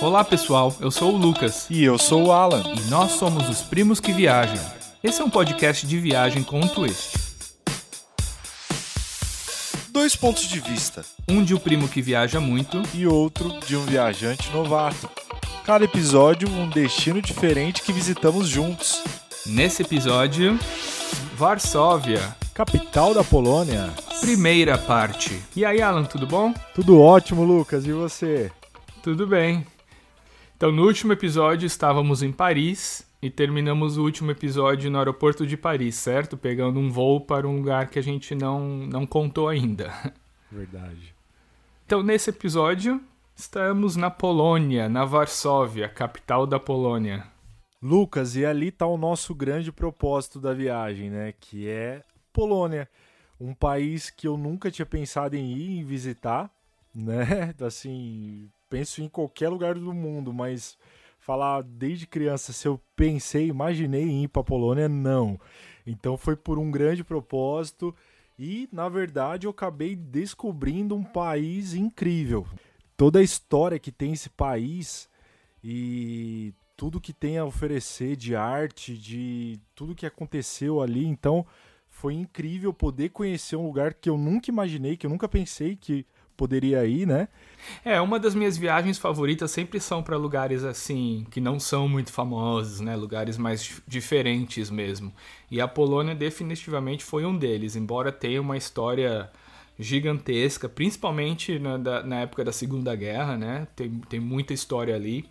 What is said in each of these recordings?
Olá pessoal, eu sou o Lucas E eu sou o Alan. e nós somos os Primos que Viajam. Esse é um podcast de viagem com um twist. Dois pontos de vista Um de o primo que viaja muito e outro de um viajante novato. Cada episódio, um destino diferente que visitamos juntos. Nesse episódio, Varsóvia, Capital da Polônia. primeira parte. E aí, Alan, tudo bom? Tudo ótimo, Lucas. E você? Tudo bem. Então, no último episódio estávamos em Paris e terminamos o último episódio no aeroporto de Paris, certo? Pegando um voo para um lugar que a gente não, não contou ainda. Verdade. Então, nesse episódio, estamos na Polônia, na Varsóvia, capital da Polônia. Lucas, e ali está o nosso grande propósito da viagem, né? Que é Polônia. Um país que eu nunca tinha pensado em ir e visitar, né? Assim, penso em qualquer lugar do mundo, mas falar desde criança se eu pensei, imaginei em ir para Polônia, não. Então foi por um grande propósito e, na verdade, eu acabei descobrindo um país incrível. Toda a história que tem esse país e tudo que tem a oferecer de arte, de tudo que aconteceu ali. Então, foi incrível poder conhecer um lugar que eu nunca imaginei, que eu nunca pensei que poderia ir, né? É, uma das minhas viagens favoritas sempre são para lugares assim, que não são muito famosos, né? Lugares mais dif- diferentes mesmo. E a Polônia definitivamente foi um deles, embora tenha uma história gigantesca, principalmente na, da- na época da Segunda Guerra, né? Tem, tem muita história ali.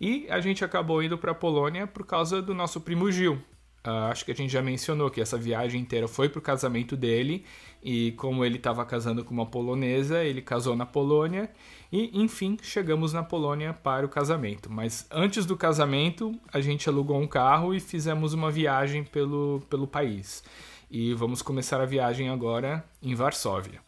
E a gente acabou indo para a Polônia por causa do nosso primo Gil. Ah, acho que a gente já mencionou que essa viagem inteira foi pro casamento dele e como ele estava casando com uma polonesa, ele casou na Polônia e enfim chegamos na Polônia para o casamento. Mas antes do casamento a gente alugou um carro e fizemos uma viagem pelo, pelo país. E vamos começar a viagem agora em Varsóvia.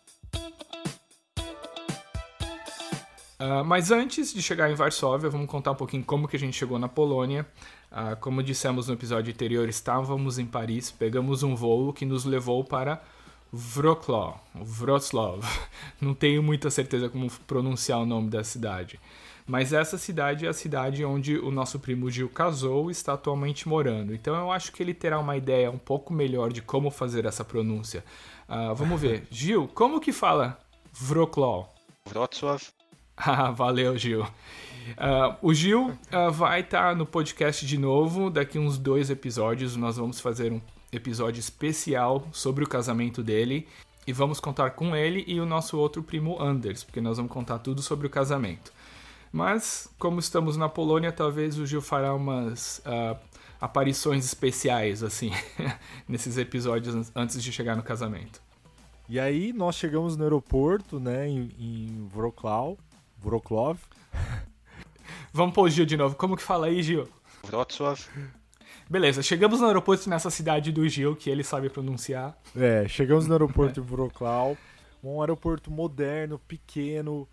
Ah, mas antes de chegar em Varsóvia, vamos contar um pouquinho como que a gente chegou na Polônia. Ah, como dissemos no episódio anterior, estávamos em Paris, pegamos um voo que nos levou para Wrocław, Wrocław. Não tenho muita certeza como pronunciar o nome da cidade. Mas essa cidade é a cidade onde o nosso primo Gil casou e está atualmente morando. Então eu acho que ele terá uma ideia um pouco melhor de como fazer essa pronúncia. Ah, vamos ver. Gil, como que fala Wrocław? Wrocław. Ah, valeu, Gil. Ah, o Gil ah, vai estar no podcast de novo. Daqui uns dois episódios, nós vamos fazer um episódio especial sobre o casamento dele. E vamos contar com ele e o nosso outro primo Anders, porque nós vamos contar tudo sobre o casamento. Mas, como estamos na Polônia, talvez o Gil fará umas ah, aparições especiais, assim, nesses episódios an- antes de chegar no casamento. E aí nós chegamos no aeroporto, né, em, em Wrocław, Wrocław. Vamos pôr o Gil de novo. Como que fala aí, Gil? Wrocław. Beleza, chegamos no aeroporto nessa cidade do Gil, que ele sabe pronunciar. É, chegamos no aeroporto de Wrocław, um aeroporto moderno, pequeno,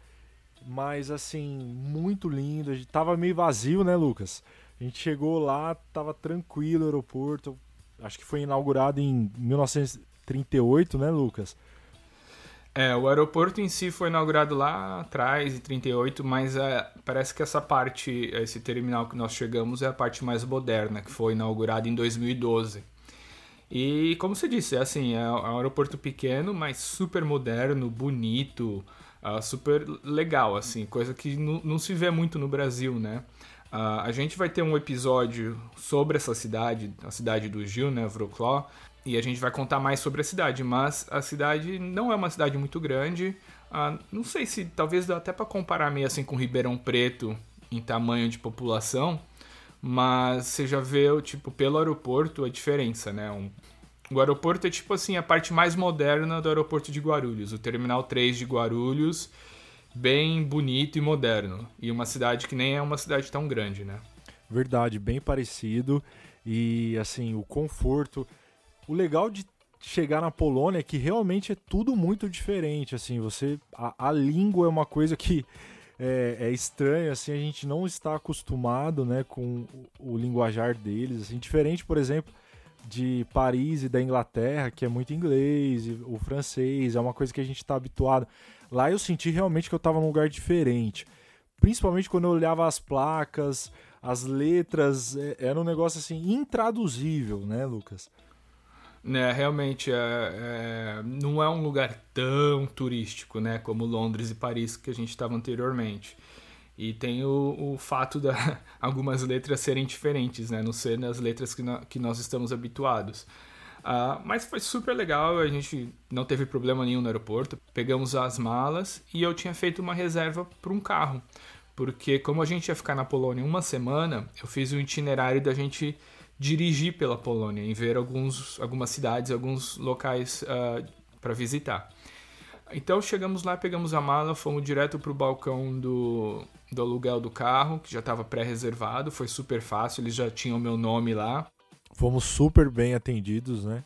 mas assim, muito lindo. A gente tava meio vazio, né, Lucas? A gente chegou lá, tava tranquilo o aeroporto. Acho que foi inaugurado em 1938, né, Lucas? É, o aeroporto em si foi inaugurado lá atrás, em 38, mas é, parece que essa parte, esse terminal que nós chegamos é a parte mais moderna, que foi inaugurada em 2012. E como você disse, é assim, é um aeroporto pequeno, mas super moderno, bonito, ah, super legal, assim, coisa que não se vê muito no Brasil, né? Ah, a gente vai ter um episódio sobre essa cidade, a cidade do Gil, né, Wrocław, e a gente vai contar mais sobre a cidade, mas a cidade não é uma cidade muito grande. Ah, não sei se talvez dá até para comparar meio assim com Ribeirão Preto em tamanho de população, mas você já vê tipo pelo aeroporto a diferença, né? Um- o aeroporto é tipo assim a parte mais moderna do aeroporto de Guarulhos, o terminal 3 de Guarulhos, bem bonito e moderno, e uma cidade que nem é uma cidade tão grande, né? Verdade, bem parecido. E assim, o conforto. O legal de chegar na Polônia é que realmente é tudo muito diferente. Assim, você. A, a língua é uma coisa que é, é estranha, assim, a gente não está acostumado né, com o, o linguajar deles. Assim, diferente, por exemplo, de Paris e da Inglaterra, que é muito inglês, o francês, é uma coisa que a gente está habituado. Lá eu senti realmente que eu estava num lugar diferente. principalmente quando eu olhava as placas, as letras, é, era um negócio assim intraduzível, né, Lucas? Né, realmente é, é, não é um lugar tão turístico, né, como Londres e Paris que a gente estava anteriormente. E tem o, o fato de algumas letras serem diferentes, né, não ser nas letras que, no, que nós estamos habituados. Uh, mas foi super legal, a gente não teve problema nenhum no aeroporto. Pegamos as malas e eu tinha feito uma reserva para um carro. Porque, como a gente ia ficar na Polônia uma semana, eu fiz o um itinerário da gente dirigir pela Polônia e ver alguns, algumas cidades, alguns locais uh, ah, para visitar. Então chegamos lá, pegamos a mala, fomos direto para o balcão do, do aluguel do carro, que já estava pré-reservado, foi super fácil, eles já tinham meu nome lá. Fomos super bem atendidos, né?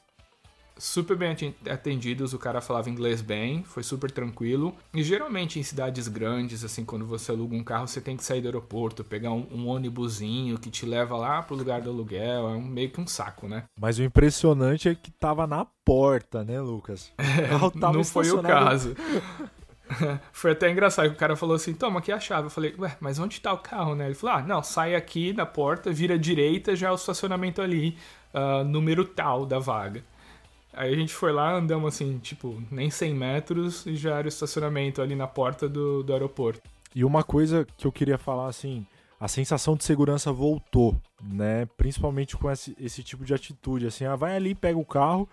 Super bem atendidos, o cara falava inglês bem, foi super tranquilo. E geralmente em cidades grandes, assim, quando você aluga um carro, você tem que sair do aeroporto, pegar um, um ônibusinho que te leva lá pro lugar do aluguel, é um, meio que um saco, né? Mas o impressionante é que tava na porta, né, Lucas? É, não foi o caso. Foi até engraçado, o cara falou assim, toma aqui a chave. Eu falei, ué, mas onde tá o carro, né? Ele falou, ah, não, sai aqui na porta, vira direita, já é o estacionamento ali, uh, número tal da vaga. Aí a gente foi lá, andamos assim, tipo, nem 100 metros e já era o estacionamento ali na porta do, do aeroporto. E uma coisa que eu queria falar, assim, a sensação de segurança voltou, né? Principalmente com esse, esse tipo de atitude, assim, ah, vai ali, pega o carro,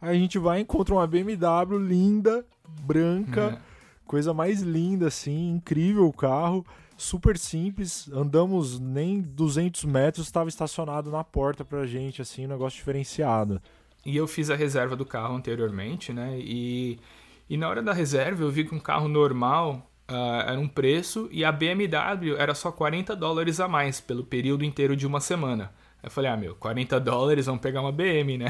aí a gente vai e encontra uma BMW linda, branca, é. coisa mais linda, assim, incrível o carro, super simples, andamos nem 200 metros, estava estacionado na porta pra gente, assim, um negócio diferenciado. E eu fiz a reserva do carro anteriormente, né? E, e na hora da reserva eu vi que um carro normal uh, era um preço e a BMW era só 40 dólares a mais pelo período inteiro de uma semana. Eu falei, ah, meu, 40 dólares, vamos pegar uma BM, né?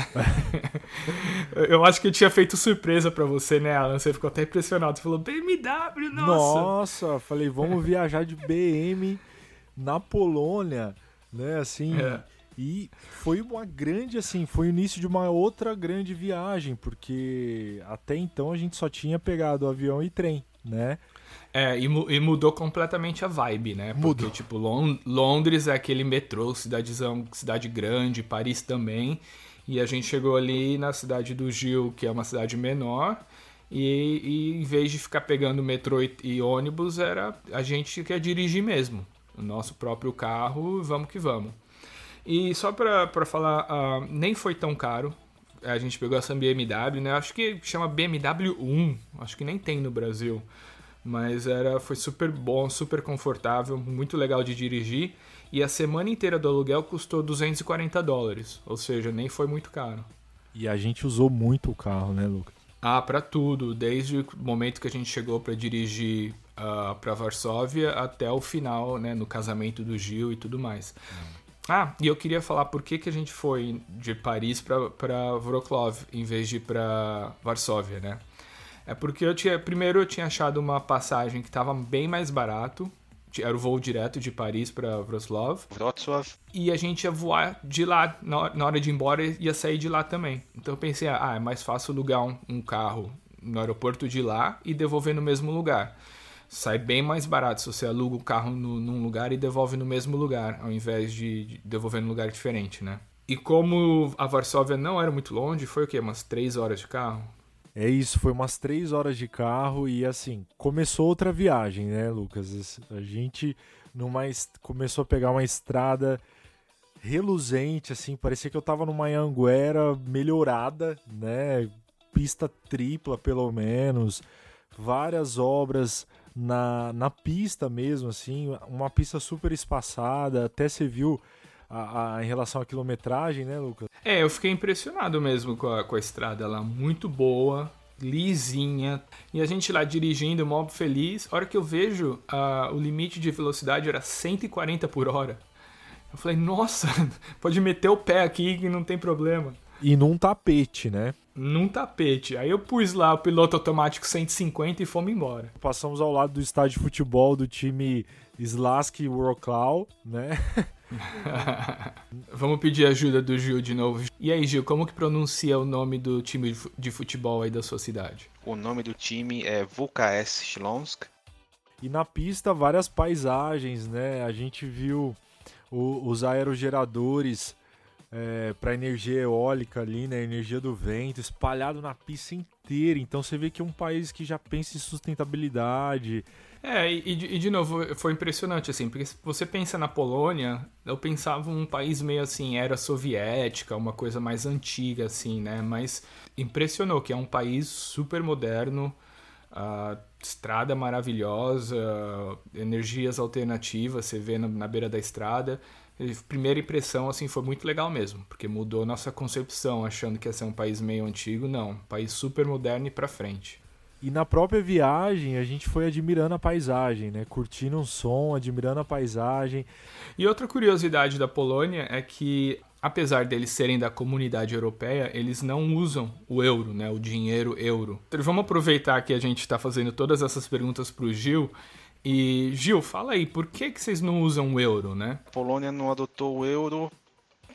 eu acho que eu tinha feito surpresa para você, né, Alan? Você ficou até impressionado. Você falou, BMW, nossa! Nossa, falei, vamos viajar de BM na Polônia, né? Assim. É. E foi uma grande, assim, foi o início de uma outra grande viagem, porque até então a gente só tinha pegado avião e trem, né? É, e, e mudou completamente a vibe, né? Porque, mudou. tipo, Londres é aquele metrô, cidadezão, cidade grande, Paris também. E a gente chegou ali na cidade do Gil, que é uma cidade menor, e, e em vez de ficar pegando metrô e, e, ônibus, era a gente quer dirigir mesmo. O nosso próprio carro, vamos que vamos. E só pra, falar, uh, nem foi tão caro. A gente pegou essa BMW, né? Acho que chama BMW 1. Acho que nem tem no Brasil. Mas era, foi super bom, super confortável, muito legal de dirigir. E a semana inteira do aluguel custou 240 dólares. Ou seja, nem foi muito caro. E a gente usou muito o carro, né, Lucas? Ah, para tudo. Desde o momento que a gente chegou para dirigir uh, ah, para Varsóvia até o final, né, no casamento do Gil e tudo mais. Hum. Ah, e eu queria falar por que, que a gente foi de Paris para Wrocław em vez de ir para Varsóvia, né? É porque eu tinha. Primeiro eu tinha achado uma passagem que estava bem mais barato. Era o voo direto de Paris para Wrocław. Wrocław. E a gente ia voar de lá. Na hora de ir embora, ia sair de lá também. Então eu pensei, ah, é mais fácil alugar um, um carro no aeroporto de lá e devolver no mesmo lugar sai bem mais barato se você aluga o carro no, num lugar e devolve no mesmo lugar, ao invés de, de devolver num lugar diferente, né? E como a Varsóvia não era muito longe, foi o quê? Umas três horas de carro? É isso, foi umas três horas de carro e assim, começou outra viagem, né, Lucas? A gente numa, começou a pegar uma estrada reluzente, assim, parecia que eu tava numa Anguera melhorada, né? Pista tripla, pelo menos, várias obras na, na pista mesmo, assim, uma pista super espaçada, até você viu a, a, em relação à quilometragem, né, Lucas? É, eu fiquei impressionado mesmo com a, com a estrada lá, muito boa, lisinha, e a gente lá dirigindo, mob feliz, a hora que eu vejo uh, o limite de velocidade era 140 por hora. Eu falei, nossa, pode meter o pé aqui que não tem problema. E num tapete, né? num tapete. Aí eu pus lá o piloto automático 150 e fomos embora. Passamos ao lado do estádio de futebol do time Slask Wrocław, né? Vamos pedir ajuda do Gil de novo. E aí, Gil, como que pronuncia o nome do time de futebol aí da sua cidade? O nome do time é VKS Śląsk. E na pista, várias paisagens, né? A gente viu o, os aerogeradores é, para energia eólica ali, né? Energia do vento, espalhado na pista inteira. Então você vê que é um país que já pensa em sustentabilidade. É, e, e de novo, foi impressionante, assim, porque se você pensa na Polônia, eu pensava um país meio assim, era soviética, uma coisa mais antiga, assim, né? Mas impressionou que é um país super moderno, uh, estrada maravilhosa, energias alternativas, você vê na, na beira da estrada. Primeira impressão assim foi muito legal mesmo, porque mudou nossa concepção, achando que ia ser um país meio antigo, não, um país super moderno e para frente. E na própria viagem a gente foi admirando a paisagem, né? Curtindo um som, admirando a paisagem. E outra curiosidade da Polônia é que apesar deles serem da comunidade europeia, eles não usam o euro, né, o dinheiro euro. Então, vamos aproveitar que a gente está fazendo todas essas perguntas para o Gil. E Gil, fala aí, por que, que vocês não usam o euro, né? A Polônia não adotou o euro.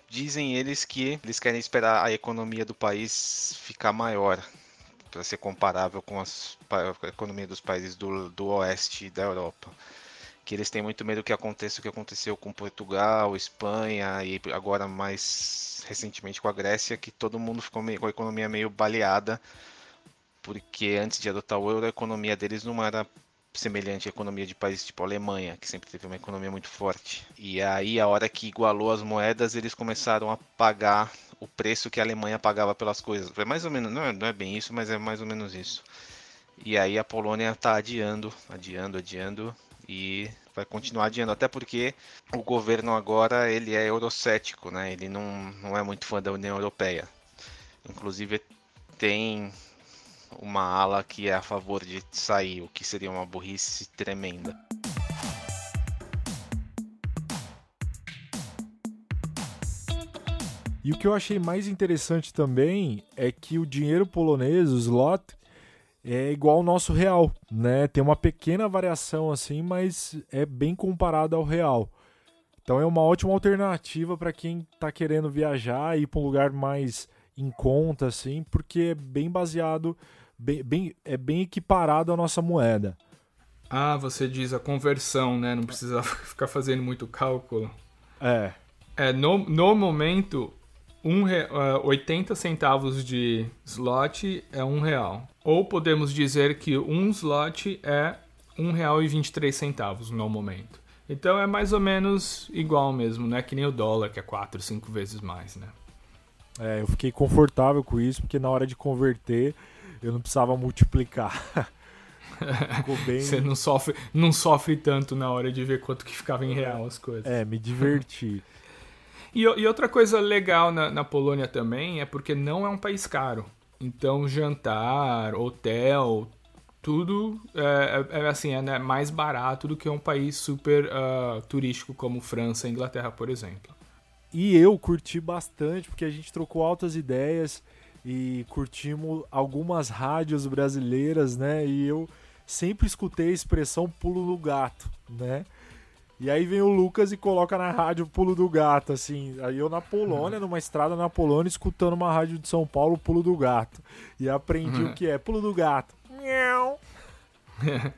Dizem eles que eles querem esperar a economia do país ficar maior para ser comparável com as, a economia dos países do, do oeste da Europa que eles têm muito medo que aconteça o que aconteceu com Portugal, Espanha e agora mais recentemente com a Grécia, que todo mundo ficou meio, com a economia meio baleada, porque antes de adotar o euro a economia deles não era semelhante à economia de países tipo Alemanha, que sempre teve uma economia muito forte. E aí a hora que igualou as moedas, eles começaram a pagar o preço que a Alemanha pagava pelas coisas. É mais ou menos, não é, não é bem isso, mas é mais ou menos isso. E aí a Polônia está adiando, adiando, adiando e vai continuar adiando, até porque o governo agora ele é eurocético, né? Ele não, não é muito fã da União Europeia. Inclusive tem uma ala que é a favor de sair, o que seria uma burrice tremenda. E o que eu achei mais interessante também é que o dinheiro polonês, o zloty, é igual ao nosso real, né? Tem uma pequena variação assim, mas é bem comparado ao real. Então é uma ótima alternativa para quem está querendo viajar e ir para um lugar mais em conta, assim, porque é bem baseado, bem, bem, é bem equiparado à nossa moeda. Ah, você diz a conversão, né? Não precisa ficar fazendo muito cálculo. É. É, no, no momento, um, uh, 80 centavos de slot é um real. Ou podemos dizer que um slot é um real e 23 centavos no momento. Então é mais ou menos igual mesmo, né? Que nem o dólar, que é 4, 5 vezes mais, né? É, eu fiquei confortável com isso, porque na hora de converter eu não precisava multiplicar. Ficou bem... Você não sofre, não sofre tanto na hora de ver quanto que ficava em real as coisas. É, me diverti. E, e outra coisa legal na, na, Polônia também é porque não é um país caro. Então, jantar, hotel, tudo é, é, é assim, é né, mais barato do que um país super uh, turístico como França e Inglaterra, por exemplo. E eu curti bastante, porque a gente trocou altas ideias e curtimos algumas rádios brasileiras, né? E eu sempre escutei a expressão pulo do gato, né? E aí vem o Lucas e coloca na rádio Pulo do Gato, assim. Aí eu na Polônia, numa estrada na Polônia, escutando uma rádio de São Paulo, Pulo do Gato. E aprendi o que é Pulo do Gato.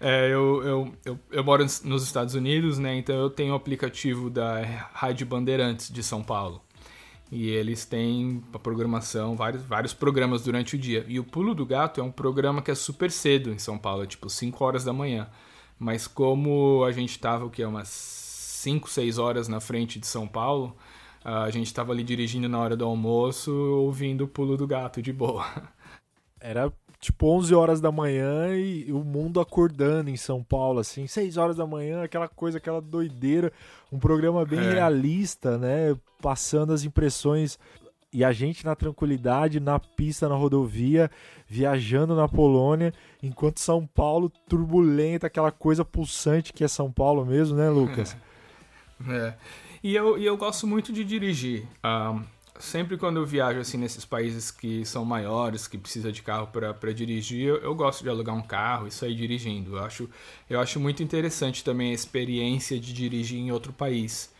é, eu, eu, eu, eu, moro nos Estados Unidos, né? Então eu tenho o aplicativo da Rádio Bandeirantes de São Paulo. E eles têm a programação, vários, vários programas durante o dia. E o Pulo do Gato é um programa que é super cedo em São Paulo, é tipo 5 horas da manhã. Mas como a gente estava o que umas 5, 6 horas na frente de São Paulo, a gente estava ali dirigindo na hora do almoço, ouvindo o pulo do gato de boa. Era tipo 11 horas da manhã e o mundo acordando em São Paulo, assim, 6 horas da manhã, aquela coisa, aquela doideira, um programa bem é. realista, né, passando as impressões e a gente na tranquilidade, na pista, na rodovia, viajando na Polônia, enquanto São Paulo turbulenta, aquela coisa pulsante que é São Paulo mesmo, né, Lucas? É. é. E, eu, e eu gosto muito de dirigir. Um, sempre quando eu viajo assim nesses países que são maiores, que precisa de carro para dirigir, eu, eu, gosto de alugar um carro e sair dirigindo. Eu acho, eu acho muito interessante também a experiência de dirigir em outro país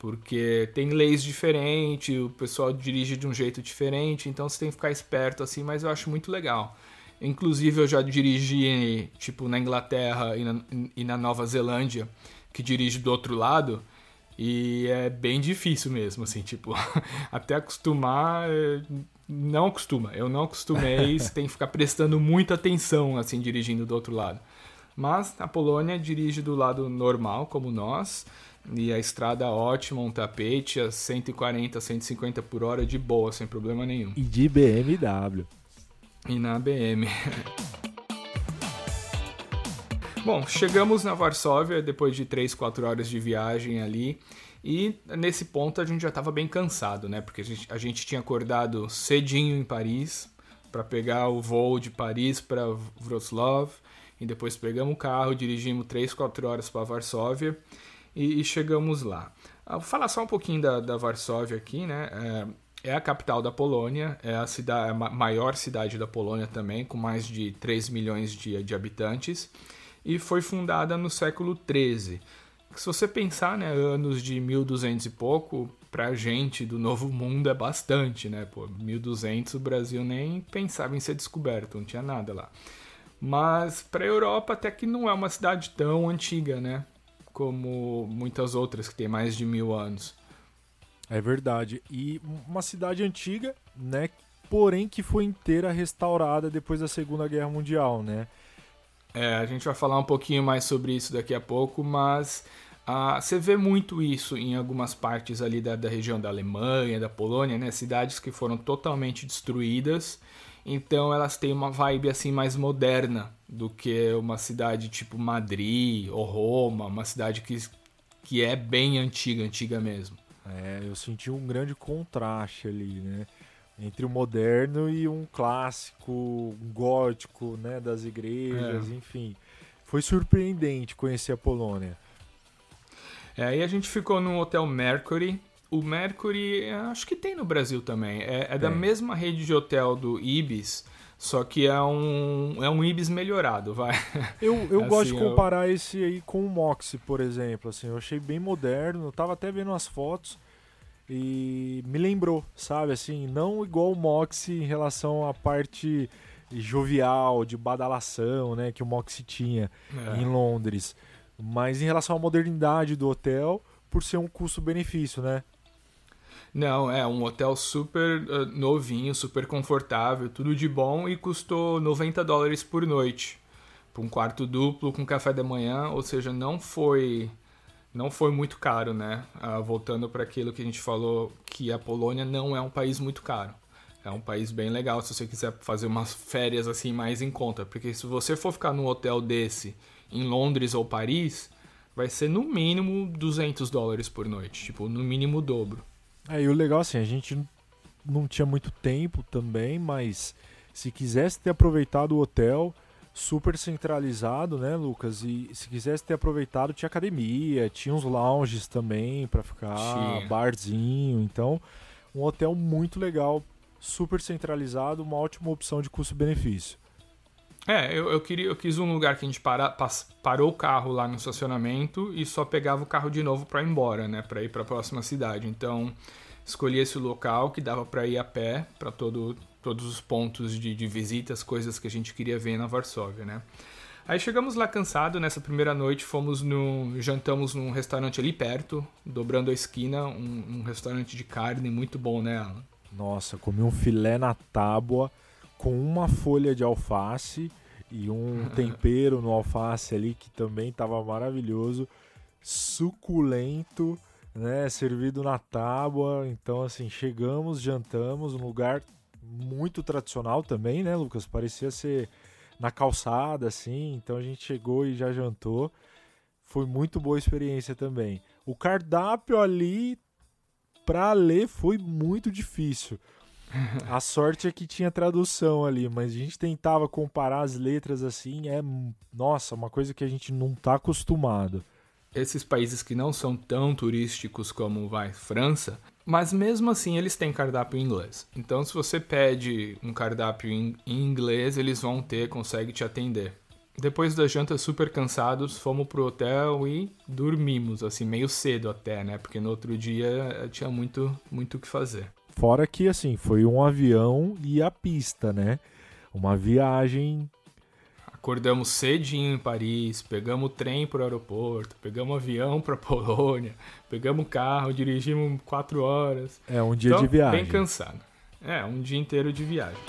porque tem leis diferentes, o pessoal dirige de um jeito diferente, então você tem que ficar esperto assim, mas eu acho muito legal. Inclusive eu já dirigi tipo na Inglaterra e na, e na Nova Zelândia, que dirige do outro lado, e é bem difícil mesmo, assim, tipo, até acostumar, é, não acostuma. Eu não acostumei, você tem que ficar prestando muita atenção, assim, dirigindo do outro lado. Mas a Polônia dirige do lado normal, como nós, e a estrada ótima, um tapete a 140, 150 por hora de boa, sem problema nenhum. E de BMW. E na BM. Bom, chegamos na Varsóvia depois de 3, 4 horas de viagem ali. E nesse ponto a gente já estava bem cansado, né? Porque a gente, a gente tinha acordado cedinho em Paris para pegar o voo de Paris para Wrocław. E depois pegamos o carro, dirigimos 3, 4 horas para Varsóvia e, e, chegamos lá. Ah, vou falar só um pouquinho da, da Varsóvia aqui, né? É, é, a capital da Polônia, é a, cidade, a maior cidade da Polônia também, com mais de 3 milhões de, de habitantes e foi fundada no século XIII. Se você pensar, né, anos de 1200 e pouco, pra gente do Novo Mundo é bastante, né? Pô, 1200 o Brasil nem pensava em ser descoberto, não tinha nada lá. Mas para a Europa até que não é uma cidade tão antiga, né? Como muitas outras que tem mais de mil anos. É verdade. E uma cidade antiga, né? Porém que foi inteira restaurada depois da Segunda Guerra Mundial, né? É, a gente vai falar um pouquinho mais sobre isso daqui a pouco, mas ah, você vê muito isso em algumas partes ali da, da região da Alemanha, da Polônia, né? Cidades que foram totalmente destruídas, então elas têm uma vibe assim mais moderna do que uma cidade tipo Madrid ou Roma, uma cidade que, que é bem antiga, antiga mesmo. É, eu senti um grande contraste ali, né? Entre o moderno e um clássico, um gótico, né, das igrejas, é. enfim. Foi surpreendente conhecer a Polônia. É, aí a gente ficou no Hotel Mercury. O Mercury, acho que tem no Brasil também. É, é da mesma rede de hotel do Ibis, só que é um, é um Ibis melhorado, vai. Eu, eu assim, gosto de comparar eu... esse aí com o Moxie, por exemplo. Assim, eu achei bem moderno, eu tava até vendo as fotos. E me lembrou, sabe? Assim, não igual o Moxie em relação à parte jovial, de badalação, né? Que o Moxie tinha é. em Londres. Mas em relação à modernidade do hotel, por ser um custo-benefício, né? Não, é um hotel super uh, novinho, super confortável, tudo de bom e custou 90 dólares por noite. Para um quarto duplo com café da manhã, ou seja, não foi não foi muito caro, né? Ah, voltando para aquilo que a gente falou, que a Polônia não é um país muito caro. É um país bem legal se você quiser fazer umas férias assim mais em conta. Porque se você for ficar num hotel desse em Londres ou Paris, vai ser no mínimo 200 dólares por noite. Tipo, no mínimo o dobro. É, e o legal assim, a gente não tinha muito tempo também, mas se quisesse ter aproveitado o hotel super centralizado, né, Lucas? E se quisesse ter aproveitado, tinha academia, tinha uns lounges também para ficar, tinha. barzinho. Então, um hotel muito legal, super centralizado, uma ótima opção de custo-benefício. É, eu, eu, queria, eu quis um lugar que a gente para, pas, parou o carro lá no estacionamento e só pegava o carro de novo para ir embora, né, para ir para a próxima cidade. Então, escolhi esse local que dava para ir a pé para todo todos os pontos de, de visitas, coisas que a gente queria ver na Varsóvia, né? Aí chegamos lá cansado, nessa primeira noite fomos no jantamos num restaurante ali perto, dobrando a esquina, um, um restaurante de carne muito bom, né, Alan? Nossa, comi um filé na tábua com uma folha de alface e um tempero no alface ali que também estava maravilhoso, suculento, né, servido na tábua. Então assim, chegamos, jantamos, um lugar muito tradicional também, né, Lucas? Parecia ser na calçada, assim. Então a gente chegou e já jantou. Foi muito boa experiência também. O cardápio ali para ler foi muito difícil. A sorte é que tinha tradução ali, mas a gente tentava comparar as letras assim, é nossa, uma coisa que a gente não tá acostumado. Esses países que não são tão turísticos como vai França, mas mesmo assim eles têm cardápio em inglês. Então se você pede um cardápio em, inglês, eles vão ter, consegue te atender. Depois da janta super cansados, fomos pro hotel e dormimos, assim, meio cedo até, né? Porque no outro dia eh, tinha muito muito o que fazer. Fora que, assim, foi um avião e a pista, né? uma viagem. Acordamos cedinho em Paris, pegamos o trem para o aeroporto, pegamos avião para Polônia, pegamos carro, dirigimos quatro horas. É um dia então, de viagem. Bem cansado. É, um dia inteiro de viagem.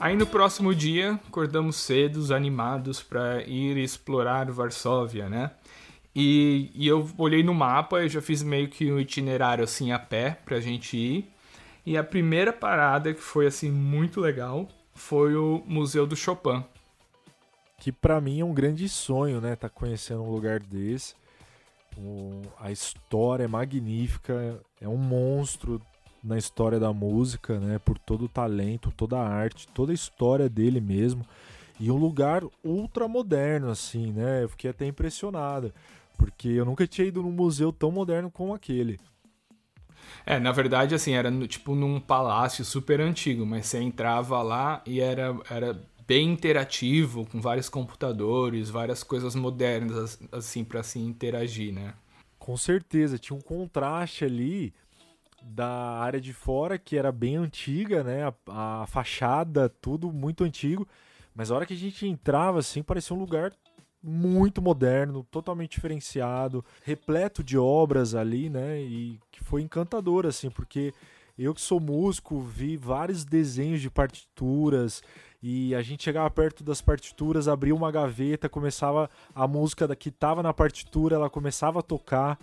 Aí no próximo dia, acordamos cedo, animados para ir explorar Varsóvia, né? E, e, eu olhei no mapa, eu já fiz meio que um itinerário assim a pé pra gente ir. E a primeira parada que foi assim muito legal foi o Museu do Chopin. Que para mim é um grande sonho, né? Tá conhecendo um lugar desse. A história é magnífica, é um monstro na história da música, né? Por todo o talento, toda a arte, toda a história dele mesmo. E um lugar ultra moderno, assim, né? Eu fiquei até impressionado, porque eu nunca tinha ido num museu tão moderno como aquele. É, na verdade, assim, era no, tipo num palácio super antigo, mas você entrava lá e era, era bem interativo, com vários computadores, várias coisas modernas, assim, para se interagir, né? Com certeza, tinha um contraste ali da área de fora, que era bem antiga, né? A, a, fachada, tudo muito antigo. Mas a hora que a gente entrava, assim, parecia um lugar muito moderno, totalmente diferenciado, repleto de obras ali, né? E que foi encantador, assim, porque eu que sou músico, vi vários desenhos de partituras e a gente chegava perto das partituras, abria uma gaveta, começava a música que estava na partitura, ela começava a tocar.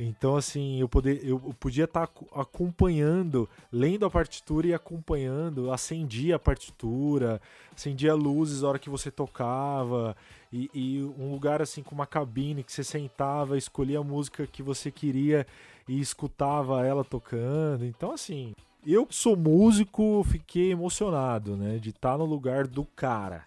Então, assim, eu, poder, eu podia estar tá acompanhando, lendo a partitura e acompanhando, acendia a partitura, acendia luzes na hora que você tocava, e, e, um lugar assim com uma cabine que você sentava, escolhia a música que você queria e escutava ela tocando. Então, assim, eu que sou músico, fiquei emocionado, né, de estar tá no lugar do cara.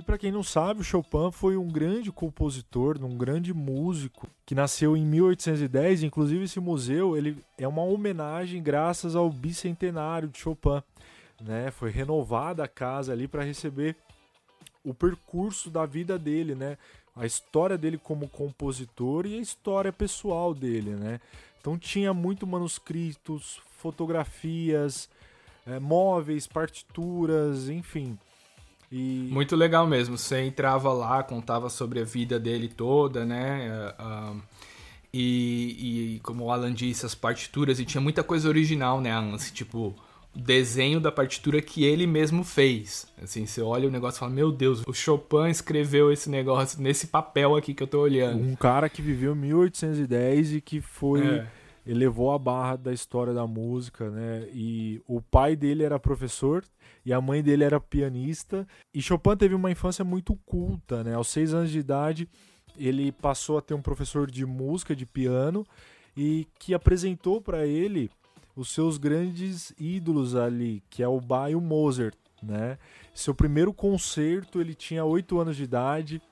E para quem não sabe, o Chopin foi um grande compositor, um grande músico que nasceu em 1810. Inclusive esse museu ele é uma homenagem graças ao bicentenário de Chopin. Né? Foi renovada a casa ali para receber o percurso da vida dele, né? A história dele como compositor e a história pessoal dele, né? Então tinha muito manuscritos, fotografias, é, móveis, partituras, enfim. E... Muito legal mesmo. Você entrava lá, contava sobre a vida dele toda, né? Uh, e, e, como o Alan disse, as partituras, e tinha muita coisa original, né, Alan? Assim, tipo, o desenho da partitura que ele mesmo fez. Assim, você olha o negócio e fala, meu Deus, o Chopin escreveu esse negócio nesse papel aqui que eu tô olhando. Um cara que viveu 1810 e que foi... É elevou a barra da história da música, né? E o pai dele era professor e a mãe dele era pianista. E Chopin teve uma infância muito culta, né? Aos seis anos de idade, ele passou a ter um professor de música, de piano, e que apresentou para ele os seus grandes ídolos ali, que é o Bach e o Mozart, né? Seu primeiro concerto, ele tinha oito anos de idade,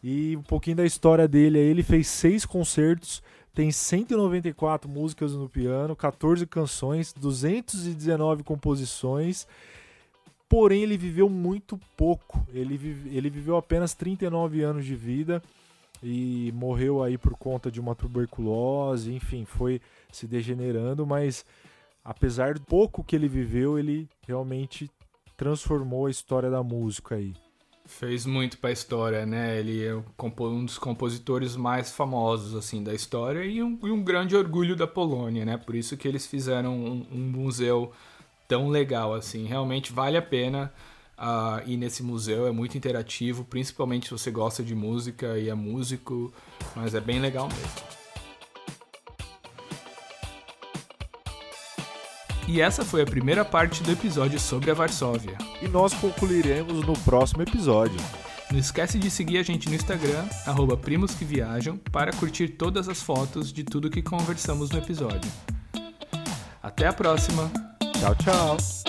e um pouquinho da história dele, ele fez seis concertos tem 194 músicas no piano, 14 canções, 219 composições. Porém, ele viveu muito pouco. Ele, vive, ele viveu apenas 39 anos de vida e morreu aí por conta de uma tuberculose, enfim, foi se degenerando, mas apesar do pouco que ele viveu, ele realmente transformou a história da música aí. Fez muito para a história, né? Ele é um dos compositores mais famosos assim da história e um, e um, grande orgulho da Polônia, né? Por isso que eles fizeram um, um museu tão legal assim. Realmente vale a pena uh, ir nesse museu. É muito interativo, principalmente se você gosta de música e é músico, mas é bem legal mesmo. E essa foi a primeira parte do episódio sobre a Varsóvia. E nós concluiremos no próximo episódio. Não esquece de seguir a gente no Instagram, arroba Primos que Viajam, para curtir todas as fotos de tudo que conversamos no episódio. Até a próxima! Tchau, tchau!